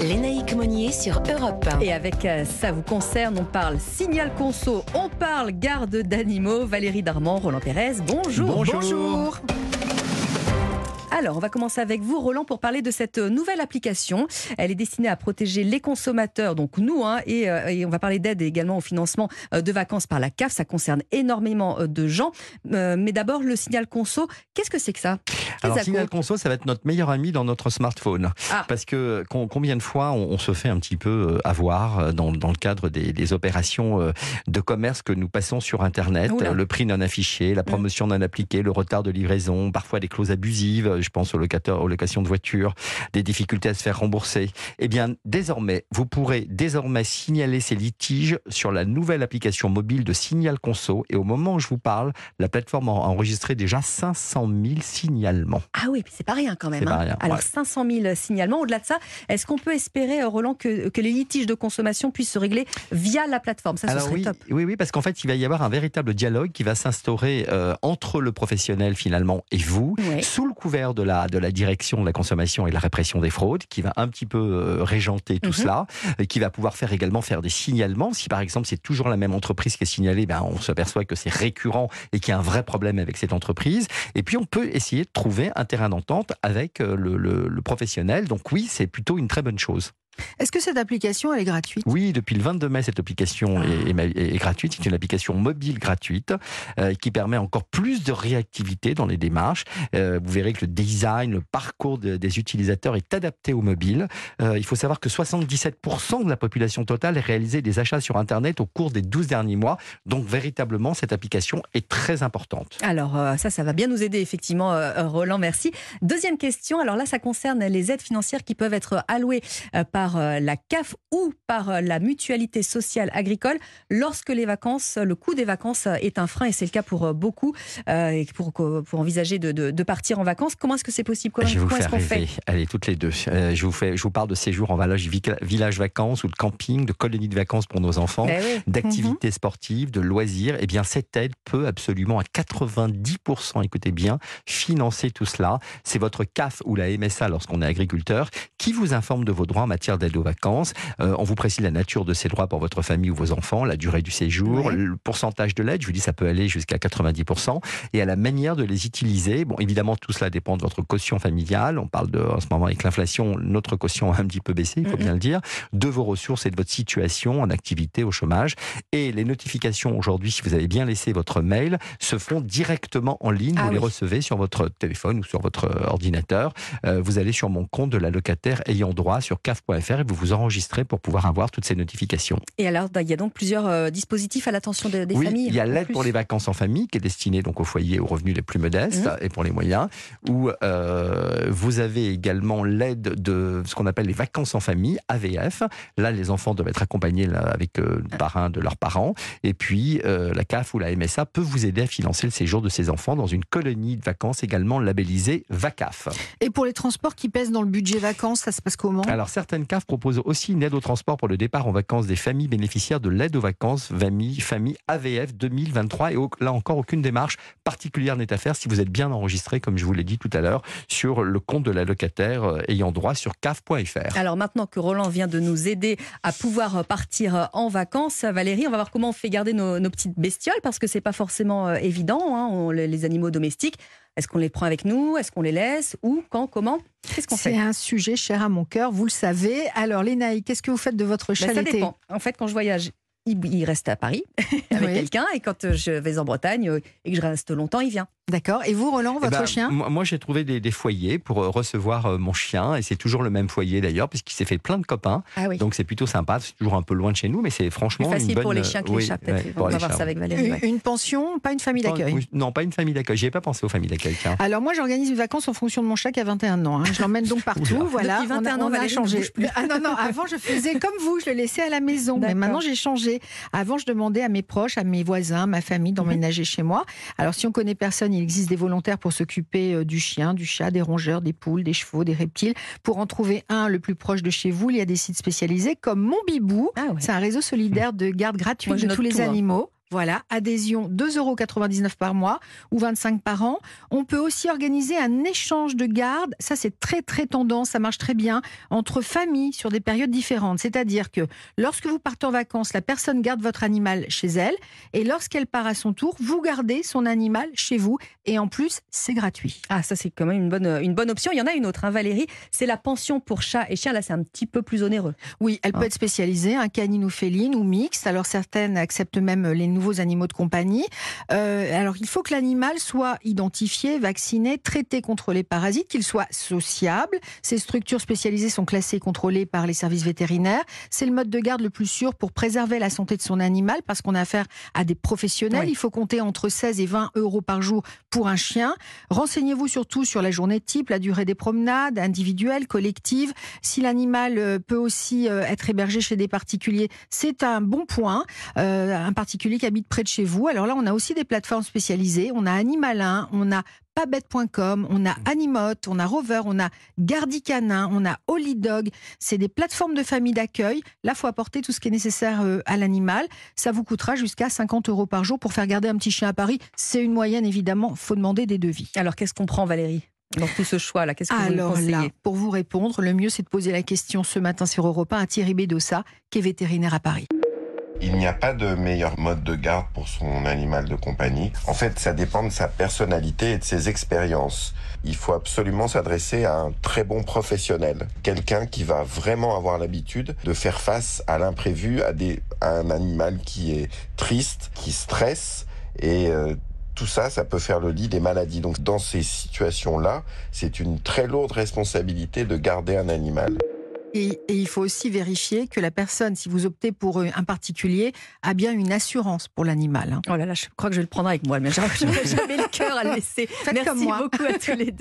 Lénaïque Monnier sur Europe 1. Et avec euh, ça vous concerne, on parle signal conso, on parle garde d'animaux. Valérie Darmand, Roland Pérez, bonjour. Bonjour. Alors, on va commencer avec vous, Roland, pour parler de cette nouvelle application. Elle est destinée à protéger les consommateurs, donc nous, hein, et, euh, et, on va parler d'aide également au financement euh, de vacances par la CAF. Ça concerne énormément euh, de gens. mais d'abord, le signal conso, qu'est-ce que c'est que ça? Alors, signal conso, ça va être notre meilleur ami dans notre smartphone. Ah. Parce que combien de fois on, se fait un petit peu avoir dans, dans le cadre des, des, opérations de commerce que nous passons sur Internet, le prix non affiché, la promotion non appliquée, le retard de livraison, parfois des clauses abusives je pense aux aux locations de voitures, des difficultés à se faire rembourser. Eh bien, désormais, vous pourrez désormais signaler ces litiges sur la nouvelle application mobile de Signal Conso. Et au moment où je vous parle, la plateforme a enregistré déjà 500 000 signalements. Ah oui, c'est pas rien quand même. Hein. Rien, Alors, 500 000 signalements. Au-delà de ça, est-ce qu'on peut espérer, euh, Roland, que, que, les litiges de consommation puissent se régler via la plateforme? Ça, ce serait oui, top. Oui, oui, parce qu'en fait, il va y avoir un véritable dialogue qui va s'instaurer euh, entre le professionnel finalement et vous, sous le couvert de la, de la direction de la consommation et de la répression des fraudes, qui va un petit peu euh, régenter tout mhm. cela, et qui va pouvoir faire également faire des signalements. Si par exemple c'est toujours la même entreprise qui est signalée, ben, on s'aperçoit que c'est récurrent et qu'il y a un vrai problème avec cette entreprise. Et puis on peut essayer de trouver un terrain d'entente avec euh, le, le professionnel. Donc oui, c'est plutôt une très bonne chose. Est-ce que cette application elle est gratuite? Oui, depuis le 22 mai, cette application ah. est, gratuite. C'est une application mobile gratuite euh, qui permet encore plus de réactivité dans les démarches. Euh, vous verrez que le design, le parcours des utilisateurs est adapté au mobile. Euh, il faut savoir que 77% de la population totale a réalisé des achats sur Internet au cours des 12 derniers mois. Donc véritablement, cette application est très importante. Alors ça, ça va bien nous aider effectivement, Roland. Merci. Deuxième question. Alors là, ça concerne les aides financières qui peuvent être allouées par par euh, la CAF ou par euh, la mutualité sociale agricole lorsque les vacances, le coût des vacances est un frein et c'est le cas pour euh, beaucoup et pour, pour envisager de, de, partir en vacances. Comment est-ce que c'est possible? Comment, Je vais vous faire rêver. Allez, toutes les deux. je, vous fais, je vous parle de séjours en village, village vacances ou de camping, de colonies de vacances pour nos enfants, ben d'activités mhm. sportives, de loisirs. Eh bien, cette aide peut absolument à 90%, écoutez bien, financer tout cela. C'est votre CAF ou la MSA lorsqu'on est agriculteur qui vous informe de vos droits en matière d'aide aux vacances. Euh, on vous précise la nature de ces droits pour votre famille ou vos enfants, la durée du séjour, le pourcentage de l'aide. Je vous dis, ça peut aller jusqu'à 90%. Et à la manière de les utiliser. Bon, évidemment, tout cela dépend de votre caution familiale. On parle de, en ce moment, avec l'inflation, notre caution a un petit peu baissé, il faut bien le dire. De vos ressources et de votre situation en activité, au chômage. Et les notifications aujourd'hui, si vous avez bien laissé votre mail, se font directement en ligne. Ah vous les recevez sur votre téléphone ou sur votre ordinateur. Euh, vous allez sur mon compte de la locataire ayant droit sur caf.fr et vous vous enregistrez pour pouvoir avoir toutes ces notifications. Et alors, bah, il y a donc plusieurs euh, dispositifs à l'attention des, oui, familles. Il y a l'aide pour les vacances en famille qui est destinée donc aux foyers aux revenus les plus modestes mmh. et pour les moyens. Où euh, vous avez également l'aide de ce qu'on appelle les vacances en famille (AVF). Là, les enfants doivent être accompagnés avec euh, le parrain de leurs parents. Et puis la CAF ou la MSA peut vous aider à financer le séjour de ces enfants dans une colonie de vacances également labellisée VACAF. Et pour les transports qui pèsent dans le budget vacances, ça se passe comment? Alors certaines CAF propose aussi une aide au transport pour le départ en vacances des familles bénéficiaires de l'aide aux vacances famille, AVF 2023. Et là encore, aucune démarche particulière n'est à faire si vous êtes bien enregistré, comme je vous l'ai dit tout à l'heure, sur le compte de la locataire euh, ayant droit sur caf.fr. Alors maintenant que Roland vient de nous aider à pouvoir partir en vacances, Valérie, on va voir comment on fait garder nos, petites bestioles parce que c'est pas forcément euh, évident, hein, les animaux domestiques. Est-ce qu'on les prend avec nous? Est-ce qu'on les laisse? Où? Quand? Comment? Qu'est-ce qu'on fait? C'est un sujet cher à mon cœur, vous le savez. Alors, Lénaï, qu'est-ce que vous faites de votre ben, Ça dépend. En fait, quand je voyage, il reste à Paris avec quelqu'un et quand je vais en Bretagne euh, et que je reste longtemps, il vient. D'accord. Et vous, Roland, votre eh ben, chien? Moi, j'ai trouvé des, foyers pour euh, recevoir euh, mon chien. Et c'est toujours le même foyer d'ailleurs, puisqu'il s'est fait plein de copains. Ah Donc c'est plutôt sympa. C'est toujours un peu loin de chez nous, mais c'est franchement. C'est facile une pour les chiens qui échappent. on va voir ça avec Valérie. Une, pension, pas une famille d'accueil? Non, pas une famille d'accueil. J'y ai pas pensé aux familles d'accueil. Alors moi, j'organise une vacances en fonction de mon chat qui a 21 ans. Hein. Je l'emmène donc partout. voilà. Depuis 21 ans, on a changé. Ah non, non, avant, je faisais comme vous, je le laissais à la maison. Mais maintenant, j'ai changé. Avant, je demandais à mes proches, à mes voisins, ma famille d'emménager chez moi. Alors si on connaît personne, il existe des volontaires pour s'occuper euh, du chien, du chat, des rongeurs, des poules, des chevaux, des reptiles. Pour en trouver un le plus proche de chez vous, il y a des sites spécialisés comme Mon Bibou. Ah c'est un réseau solidaire de garde gratuite de tous les hein. animaux. Voilà, adhésion 2,99 euros par mois ou 25 par an. On peut aussi organiser un échange de garde. Ça, c'est très, très tendance. Ça marche très bien entre familles sur des périodes différentes. C'est-à-dire que lorsque vous partez en vacances, la personne garde votre animal chez elle. Et lorsqu'elle part à son tour, vous gardez son animal chez vous. Et en plus, c'est gratuit. Ah, ça, c'est quand même une bonne, une bonne option. Il y en a une autre, hein, Valérie. C'est la pension pour chat et chien. Là, c'est un petit peu plus onéreux. Oui, elle peut ah. être spécialisée, un hein, canine ou féline ou mixte. Alors, certaines acceptent même les nouveaux animaux de compagnie. Euh, alors, il faut que l'animal soit identifié, vacciné, traité contre les parasites, qu'il soit sociable. Ces structures spécialisées sont classées et contrôlées par les services vétérinaires. C'est le mode de garde le plus sûr pour préserver la santé de son animal parce qu'on a affaire à des professionnels. Il faut compter entre 16 et 20 euros par jour pour un chien. Renseignez-vous surtout sur la journée type, la durée des promenades individuelles, collectives. Si l'animal euh, peut aussi euh, être hébergé chez des particuliers, c'est un bon point. un particulier qui habite près de chez vous. Alors là, on a aussi des plateformes spécialisées. On a Animalin, on a pabette.com, on a Animote, on a Rover, on a Gardicanin, on a Holidog. C'est des plateformes de famille d'accueil. Là, faut apporter tout ce qui est nécessaire euh, à l'animal. Ça vous coûtera jusqu'à 50 euros par jour pour faire garder un petit chien à Paris. C'est une moyenne, évidemment. Faut demander des devis. Alors, qu'est-ce qu'on prend, Valérie dans tout ce choix-là? Qu'est-ce que Alors vous là, pour vous répondre, le mieux, c'est de poser la question ce matin sur Europe 1 à Thierry Bédossa, qui est vétérinaire à Paris. Il n'y a pas de meilleur mode de garde pour son animal de compagnie. En fait, ça dépend de sa personnalité et de ses expériences. Il faut absolument s'adresser à un très bon professionnel, quelqu'un qui va vraiment avoir l'habitude de faire face à l'imprévu, à, un animal qui est triste, qui stresse et euh, tout ça, ça peut faire le lit des maladies. Donc dans ces situations-là, c'est une très lourde responsabilité de garder un animal. Et, il faut aussi vérifier que la personne, si vous optez pour un particulier, a bien une assurance pour l'animal. Hein. Oh là là, je crois que je vais le prendre avec moi, mais j'aurais jamais le cœur à le laisser. Merci beaucoup à tous les deux.